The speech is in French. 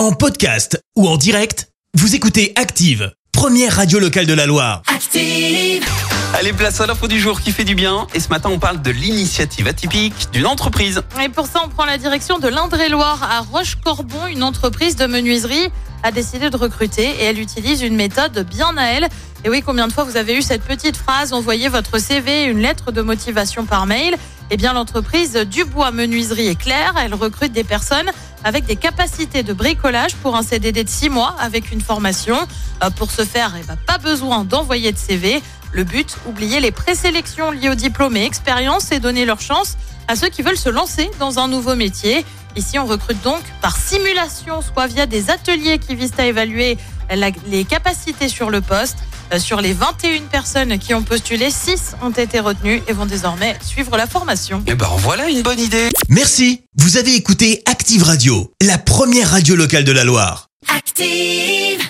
En podcast ou en direct, vous écoutez Active, première radio locale de la Loire. Active. Allez, place à l'info du jour qui fait du bien. Et ce matin, on parle de l'initiative atypique d'une entreprise. Et pour ça, on prend la direction de l'Indre-et-Loire à Roche-Corbon. Une entreprise de menuiserie a décidé de recruter et elle utilise une méthode bien à elle. Et oui, combien de fois vous avez eu cette petite phrase envoyez votre CV et une lettre de motivation par mail? Eh bien, l'entreprise Dubois Menuiserie est claire. Elle recrute des personnes avec des capacités de bricolage pour un CDD de 6 mois avec une formation. Euh, Pour ce faire, eh ben, pas besoin d'envoyer de CV. Le but, oublier les présélections liées au diplôme et expérience et donner leur chance à ceux qui veulent se lancer dans un nouveau métier. Ici, on recrute donc par simulation, soit via des ateliers qui visent à évaluer la- les capacités sur le poste. Euh, Sur les 21 personnes qui ont postulé, 6 ont été retenues et vont désormais suivre la formation. Et ben voilà une bonne idée. Merci, vous avez écouté Active Radio, la première radio locale de la Loire. Active.